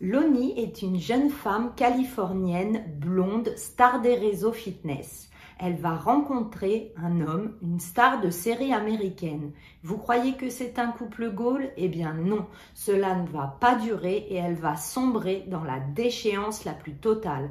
Loni est une jeune femme californienne blonde, star des réseaux fitness. Elle va rencontrer un homme, une star de série américaine. Vous croyez que c'est un couple Gaulle? Eh bien non, cela ne va pas durer et elle va sombrer dans la déchéance la plus totale.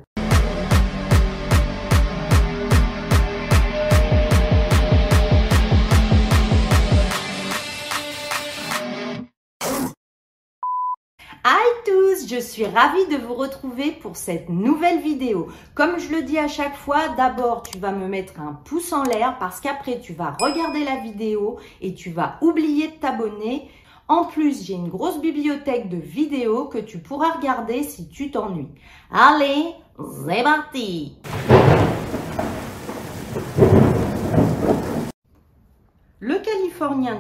Hi tous, je suis ravie de vous retrouver pour cette nouvelle vidéo. Comme je le dis à chaque fois, d'abord tu vas me mettre un pouce en l'air parce qu'après tu vas regarder la vidéo et tu vas oublier de t'abonner. En plus, j'ai une grosse bibliothèque de vidéos que tu pourras regarder si tu t'ennuies. Allez, c'est parti Le Californien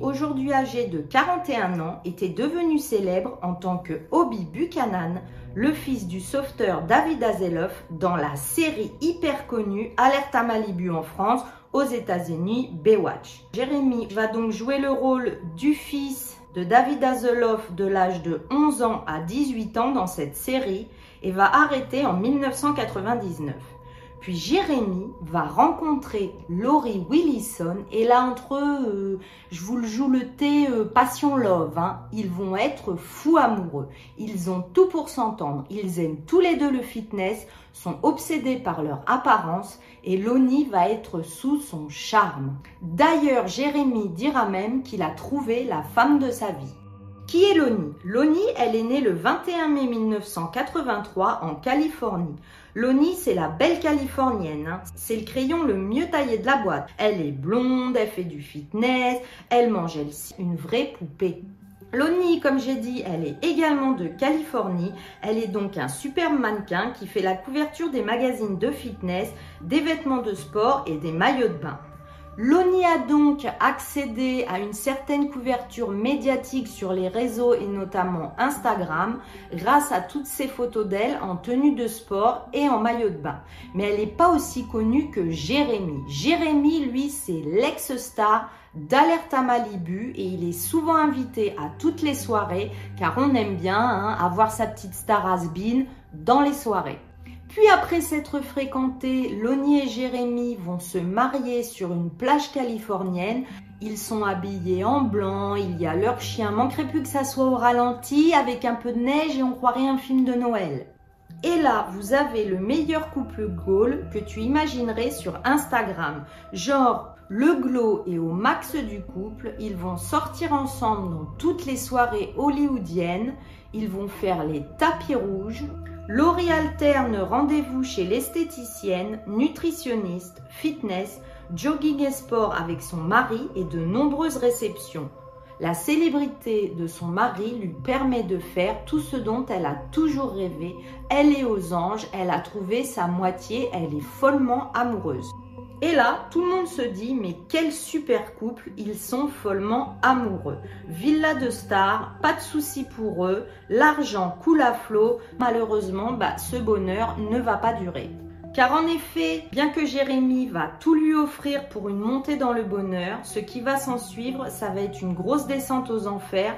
aujourd'hui âgé de 41 ans, était devenu célèbre en tant que Hobby Buchanan, le fils du sauveteur David Azeloff dans la série hyper connue Alerte à Malibu en France, aux États-Unis, Baywatch. Jeremy va donc jouer le rôle du fils de David Azeloff de l'âge de 11 ans à 18 ans dans cette série et va arrêter en 1999. Puis Jérémy va rencontrer Laurie Willison et là entre eux, euh, je vous le joue le thé euh, passion love, hein, ils vont être fous amoureux. Ils ont tout pour s'entendre. Ils aiment tous les deux le fitness, sont obsédés par leur apparence et Loni va être sous son charme. D'ailleurs, Jérémy dira même qu'il a trouvé la femme de sa vie. Qui est Loni? Loni, elle est née le 21 mai 1983 en Californie. Loni, c'est la belle californienne. Hein. C'est le crayon le mieux taillé de la boîte. Elle est blonde, elle fait du fitness, elle mange elle une vraie poupée. Loni, comme j'ai dit, elle est également de Californie. Elle est donc un super mannequin qui fait la couverture des magazines de fitness, des vêtements de sport et des maillots de bain. L'ONI a donc accédé à une certaine couverture médiatique sur les réseaux et notamment Instagram grâce à toutes ces photos d'elle en tenue de sport et en maillot de bain. Mais elle n'est pas aussi connue que Jérémy. Jérémy, lui, c'est l'ex-star d'Alerte à Malibu et il est souvent invité à toutes les soirées car on aime bien hein, avoir sa petite star has dans les soirées. Puis après s'être fréquentés, Loni et Jérémy vont se marier sur une plage californienne. Ils sont habillés en blanc, il y a leur chien, manquerait plus que ça soit au ralenti avec un peu de neige et on croirait un film de Noël. Et là, vous avez le meilleur couple Gaulle que tu imaginerais sur Instagram. Genre, le glow est au max du couple. Ils vont sortir ensemble dans toutes les soirées hollywoodiennes. Ils vont faire les tapis rouges. Laurie alterne rendez-vous chez l'esthéticienne, nutritionniste, fitness, jogging et sport avec son mari et de nombreuses réceptions. La célébrité de son mari lui permet de faire tout ce dont elle a toujours rêvé. Elle est aux anges, elle a trouvé sa moitié, elle est follement amoureuse. Et là, tout le monde se dit, mais quel super couple, ils sont follement amoureux. Villa de stars, pas de soucis pour eux, l'argent coule à flot. Malheureusement, bah, ce bonheur ne va pas durer. Car en effet, bien que Jérémy va tout lui offrir pour une montée dans le bonheur, ce qui va s'en suivre, ça va être une grosse descente aux enfers.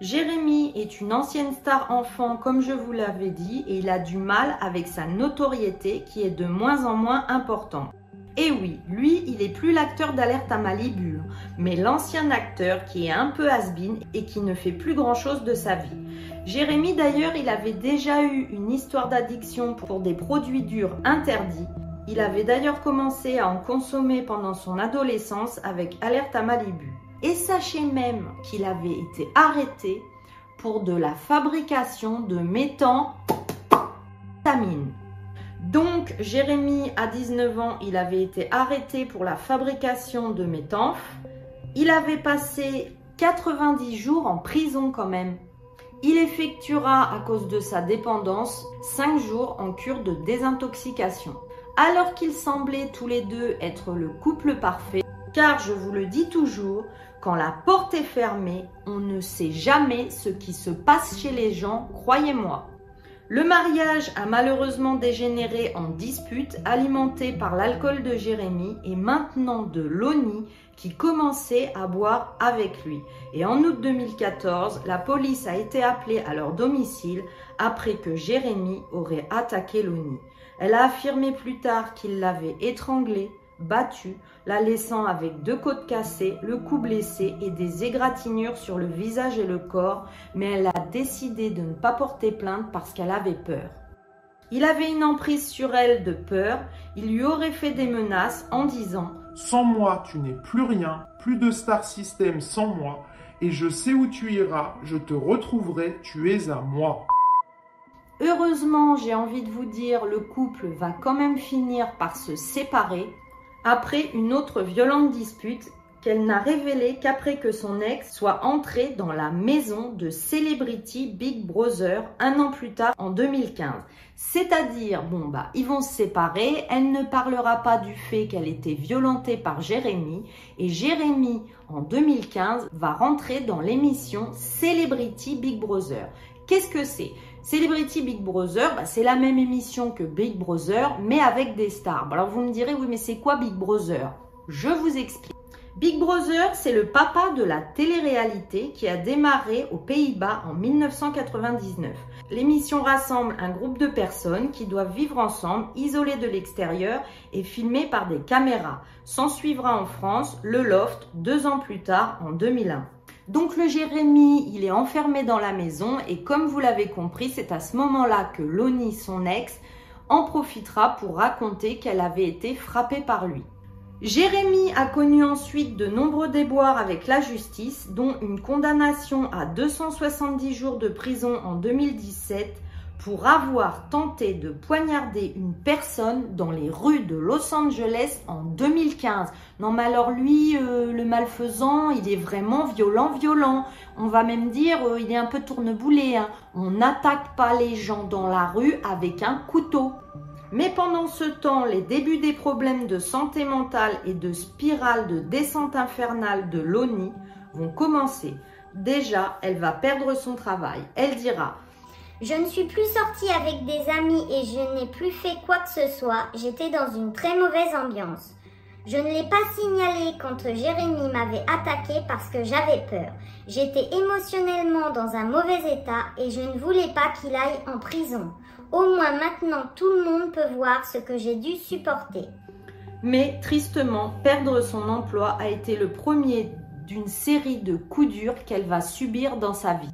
Jérémy est une ancienne star enfant, comme je vous l'avais dit, et il a du mal avec sa notoriété qui est de moins en moins importante. Et oui, lui, il est plus l'acteur d'Alerte à Malibu, mais l'ancien acteur qui est un peu has et qui ne fait plus grand-chose de sa vie. Jérémy d'ailleurs, il avait déjà eu une histoire d'addiction pour des produits durs interdits. Il avait d'ailleurs commencé à en consommer pendant son adolescence avec Alerte à Malibu. Et sachez même qu'il avait été arrêté pour de la fabrication de méthamphétamine. Donc, Jérémy, à 19 ans, il avait été arrêté pour la fabrication de méthamphes. Il avait passé 90 jours en prison quand même. Il effectuera, à cause de sa dépendance, 5 jours en cure de désintoxication. Alors qu'ils semblaient tous les deux être le couple parfait, car je vous le dis toujours, quand la porte est fermée, on ne sait jamais ce qui se passe chez les gens, croyez-moi. Le mariage a malheureusement dégénéré en dispute alimentée par l'alcool de Jérémy et maintenant de Loni qui commençait à boire avec lui. Et en août 2014, la police a été appelée à leur domicile après que Jérémy aurait attaqué Loni. Elle a affirmé plus tard qu'il l'avait étranglée, battue, la laissant avec deux côtes cassées, le cou blessé et des égratignures sur le visage et le corps, mais elle a décidé de ne pas porter plainte parce qu'elle avait peur. Il avait une emprise sur elle de peur, il lui aurait fait des menaces en disant Sans moi, tu n'es plus rien, plus de star system sans moi, et je sais où tu iras, je te retrouverai, tu es à moi. Heureusement, j'ai envie de vous dire, le couple va quand même finir par se séparer après une autre violente dispute qu'elle n'a révélée qu'après que son ex soit entré dans la maison de Celebrity Big Brother un an plus tard en 2015. C'est-à-dire, bon bah, ils vont se séparer, elle ne parlera pas du fait qu'elle était violentée par Jérémy et Jérémy en 2015 va rentrer dans l'émission Celebrity Big Brother. Qu'est-ce que c'est? Celebrity Big Brother, bah, c'est la même émission que Big Brother, mais avec des stars. Alors vous me direz, oui, mais c'est quoi Big Brother? Je vous explique. Big Brother, c'est le papa de la télé-réalité qui a démarré aux Pays-Bas en 1999. L'émission rassemble un groupe de personnes qui doivent vivre ensemble, isolées de l'extérieur et filmées par des caméras. S'en suivra en France le Loft deux ans plus tard, en 2001. Donc le Jérémy, il est enfermé dans la maison et comme vous l'avez compris, c'est à ce moment-là que Loni, son ex, en profitera pour raconter qu'elle avait été frappée par lui. Jérémy a connu ensuite de nombreux déboires avec la justice, dont une condamnation à 270 jours de prison en 2017 pour avoir tenté de poignarder une personne dans les rues de Los Angeles en 2015. Non mais alors lui, euh, le malfaisant, il est vraiment violent, violent. On va même dire, euh, il est un peu tourneboulé. Hein. On n'attaque pas les gens dans la rue avec un couteau. Mais pendant ce temps, les débuts des problèmes de santé mentale et de spirale de descente infernale de Loni vont commencer. Déjà, elle va perdre son travail. Elle dira Je ne suis plus sortie avec des amis et je n'ai plus fait quoi que ce soit. J'étais dans une très mauvaise ambiance. Je ne l'ai pas signalé quand Jérémy m'avait attaqué parce que j'avais peur. J'étais émotionnellement dans un mauvais état et je ne voulais pas qu'il aille en prison. Au moins maintenant tout le monde peut voir ce que j'ai dû supporter. Mais tristement, perdre son emploi a été le premier d'une série de coups durs qu'elle va subir dans sa vie.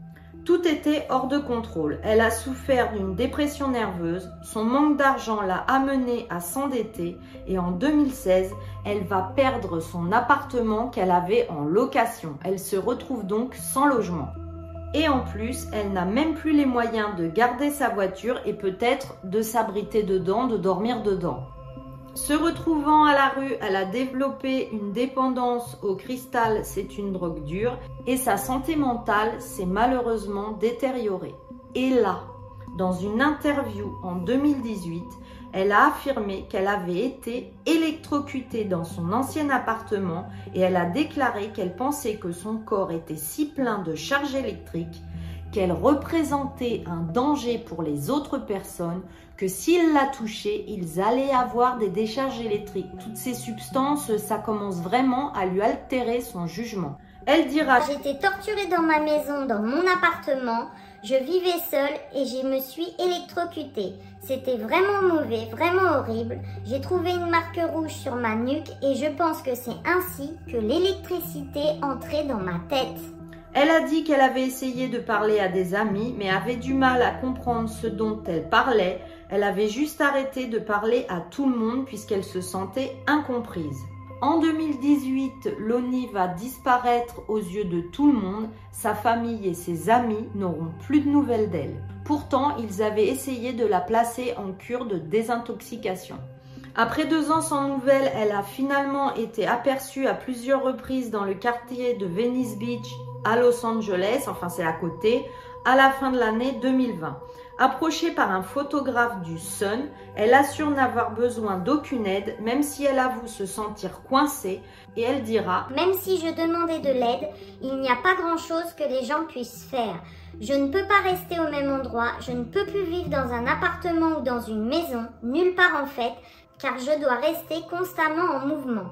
Tout était hors de contrôle. Elle a souffert d'une dépression nerveuse, son manque d'argent l'a amenée à s'endetter et en 2016, elle va perdre son appartement qu'elle avait en location. Elle se retrouve donc sans logement. Et en plus, elle n'a même plus les moyens de garder sa voiture et peut-être de s'abriter dedans, de dormir dedans. Se retrouvant à la rue, elle a développé une dépendance au cristal, c'est une drogue dure, et sa santé mentale s'est malheureusement détériorée. Et là, dans une interview en 2018, elle a affirmé qu'elle avait été électrocutée dans son ancien appartement et elle a déclaré qu'elle pensait que son corps était si plein de charges électriques qu'elle représentait un danger pour les autres personnes, que s'ils la touchaient, ils allaient avoir des décharges électriques. Toutes ces substances, ça commence vraiment à lui altérer son jugement. Elle dira J'étais torturée dans ma maison, dans mon appartement. Je vivais seule et je me suis électrocutée. C'était vraiment mauvais, vraiment horrible. J'ai trouvé une marque rouge sur ma nuque et je pense que c'est ainsi que l'électricité entrait dans ma tête. Elle a dit qu'elle avait essayé de parler à des amis mais avait du mal à comprendre ce dont elle parlait. Elle avait juste arrêté de parler à tout le monde puisqu'elle se sentait incomprise. En 2018, Loni va disparaître aux yeux de tout le monde. Sa famille et ses amis n'auront plus de nouvelles d'elle. Pourtant, ils avaient essayé de la placer en cure de désintoxication. Après deux ans sans nouvelles, elle a finalement été aperçue à plusieurs reprises dans le quartier de Venice Beach à Los Angeles, enfin c'est à côté, à la fin de l'année 2020. Approchée par un photographe du Sun, elle assure n'avoir besoin d'aucune aide, même si elle avoue se sentir coincée, et elle dira Même si je demandais de l'aide, il n'y a pas grand-chose que les gens puissent faire. Je ne peux pas rester au même endroit, je ne peux plus vivre dans un appartement ou dans une maison, nulle part en fait, car je dois rester constamment en mouvement.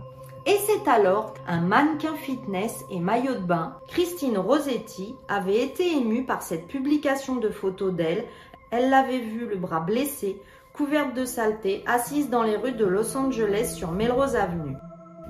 Et c'est alors un mannequin fitness et maillot de bain, Christine Rossetti, avait été émue par cette publication de photos d'elle. Elle l'avait vu le bras blessé, couverte de saleté, assise dans les rues de Los Angeles sur Melrose Avenue.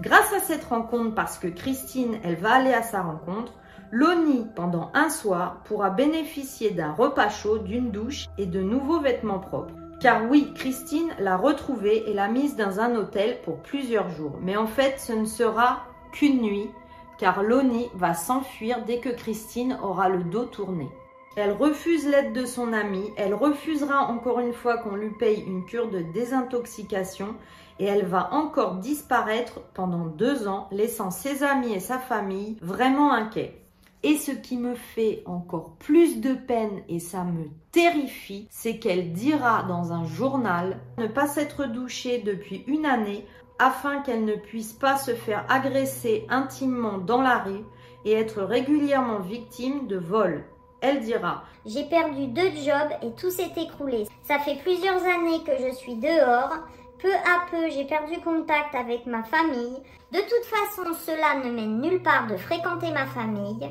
Grâce à cette rencontre, parce que Christine, elle va aller à sa rencontre, Loni, pendant un soir, pourra bénéficier d'un repas chaud, d'une douche et de nouveaux vêtements propres. Car oui, Christine l'a retrouvée et l'a mise dans un hôtel pour plusieurs jours. Mais en fait, ce ne sera qu'une nuit, car Loni va s'enfuir dès que Christine aura le dos tourné. Elle refuse l'aide de son ami, elle refusera encore une fois qu'on lui paye une cure de désintoxication et elle va encore disparaître pendant deux ans, laissant ses amis et sa famille vraiment inquiets. Et ce qui me fait encore plus de peine et ça me terrifie, c'est qu'elle dira dans un journal ne pas s'être douchée depuis une année afin qu'elle ne puisse pas se faire agresser intimement dans la rue et être régulièrement victime de vol. Elle dira J'ai perdu deux jobs et tout s'est écroulé. Ça fait plusieurs années que je suis dehors. Peu à peu, j'ai perdu contact avec ma famille. De toute façon, cela ne mène nulle part de fréquenter ma famille.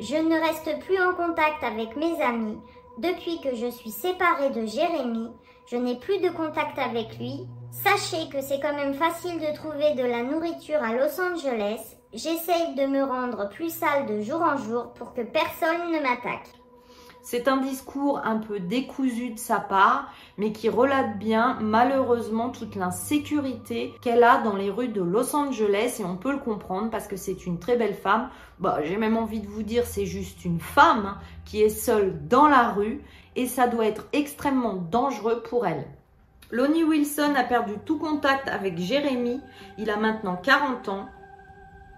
Je ne reste plus en contact avec mes amis. Depuis que je suis séparée de Jérémy, je n'ai plus de contact avec lui. Sachez que c'est quand même facile de trouver de la nourriture à Los Angeles. J'essaye de me rendre plus sale de jour en jour pour que personne ne m'attaque. C'est un discours un peu décousu de sa part, mais qui relate bien malheureusement toute l'insécurité qu'elle a dans les rues de Los Angeles et on peut le comprendre parce que c'est une très belle femme. Bah, j'ai même envie de vous dire c'est juste une femme hein, qui est seule dans la rue et ça doit être extrêmement dangereux pour elle. Lonnie Wilson a perdu tout contact avec Jérémy, il a maintenant 40 ans.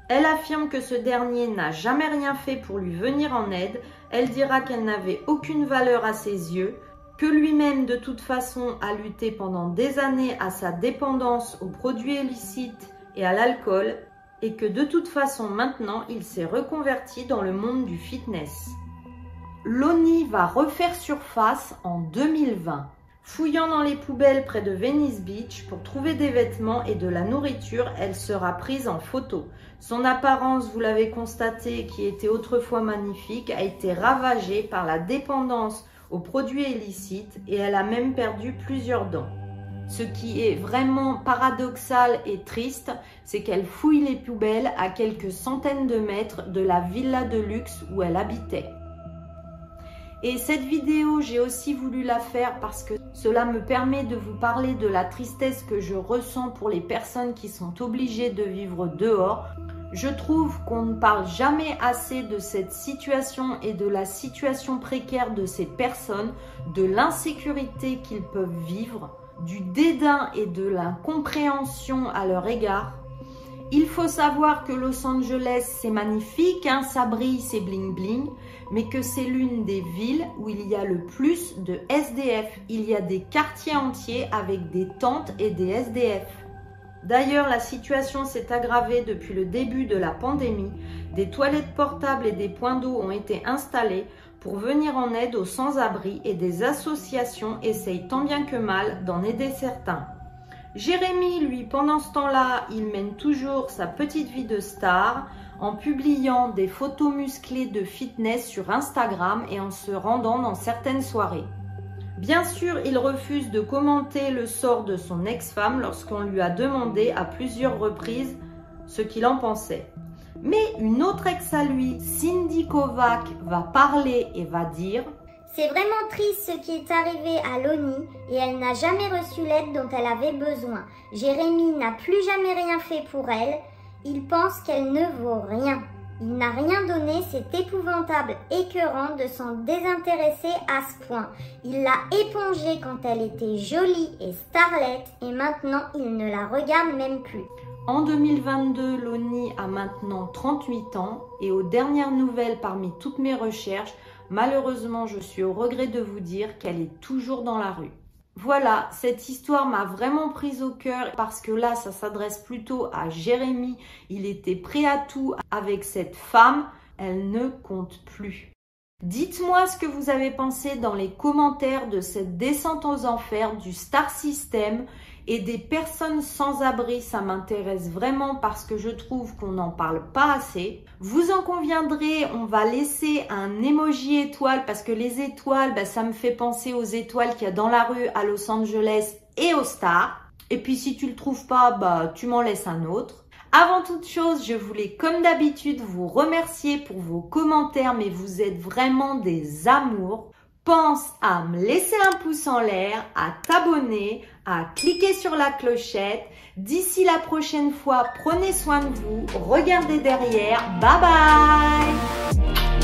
Elle affirme que ce dernier n'a jamais rien fait pour lui venir en aide, elle dira qu'elle n'avait aucune valeur à ses yeux, que lui-même de toute façon a lutté pendant des années à sa dépendance aux produits illicites et à l'alcool, et que de toute façon maintenant il s'est reconverti dans le monde du fitness. Loni va refaire surface en 2020. Fouillant dans les poubelles près de Venice Beach pour trouver des vêtements et de la nourriture, elle sera prise en photo. Son apparence, vous l'avez constaté, qui était autrefois magnifique, a été ravagée par la dépendance aux produits illicites et elle a même perdu plusieurs dents. Ce qui est vraiment paradoxal et triste, c'est qu'elle fouille les poubelles à quelques centaines de mètres de la villa de luxe où elle habitait. Et cette vidéo, j'ai aussi voulu la faire parce que cela me permet de vous parler de la tristesse que je ressens pour les personnes qui sont obligées de vivre dehors. Je trouve qu'on ne parle jamais assez de cette situation et de la situation précaire de ces personnes, de l'insécurité qu'ils peuvent vivre, du dédain et de l'incompréhension à leur égard. Il faut savoir que Los Angeles, c'est magnifique, hein, ça brille, c'est bling bling, mais que c'est l'une des villes où il y a le plus de SDF. Il y a des quartiers entiers avec des tentes et des SDF. D'ailleurs, la situation s'est aggravée depuis le début de la pandémie. Des toilettes portables et des points d'eau ont été installés pour venir en aide aux sans-abri et des associations essayent tant bien que mal d'en aider certains. Jérémy, lui, pendant ce temps-là, il mène toujours sa petite vie de star en publiant des photos musclées de fitness sur Instagram et en se rendant dans certaines soirées. Bien sûr, il refuse de commenter le sort de son ex-femme lorsqu'on lui a demandé à plusieurs reprises ce qu'il en pensait. Mais une autre ex à lui, Cindy Kovac, va parler et va dire c'est vraiment triste ce qui est arrivé à Loni et elle n'a jamais reçu l'aide dont elle avait besoin. Jérémy n'a plus jamais rien fait pour elle. Il pense qu'elle ne vaut rien. Il n'a rien donné, c'est épouvantable, écœurant de s'en désintéresser à ce point. Il l'a épongée quand elle était jolie et starlette et maintenant il ne la regarde même plus. En 2022, Loni a maintenant 38 ans et aux dernières nouvelles parmi toutes mes recherches, Malheureusement, je suis au regret de vous dire qu'elle est toujours dans la rue. Voilà, cette histoire m'a vraiment prise au cœur parce que là, ça s'adresse plutôt à Jérémy. Il était prêt à tout avec cette femme. Elle ne compte plus. Dites-moi ce que vous avez pensé dans les commentaires de cette descente aux enfers du Star System et des personnes sans abri, ça m'intéresse vraiment parce que je trouve qu'on n'en parle pas assez. Vous en conviendrez, on va laisser un emoji étoile parce que les étoiles, bah, ça me fait penser aux étoiles qu'il y a dans la rue à Los Angeles et aux stars. Et puis si tu le trouves pas, bah tu m'en laisses un autre. Avant toute chose, je voulais comme d'habitude vous remercier pour vos commentaires, mais vous êtes vraiment des amours pense à me laisser un pouce en l'air, à t'abonner, à cliquer sur la clochette. D'ici la prochaine fois, prenez soin de vous, regardez derrière. Bye bye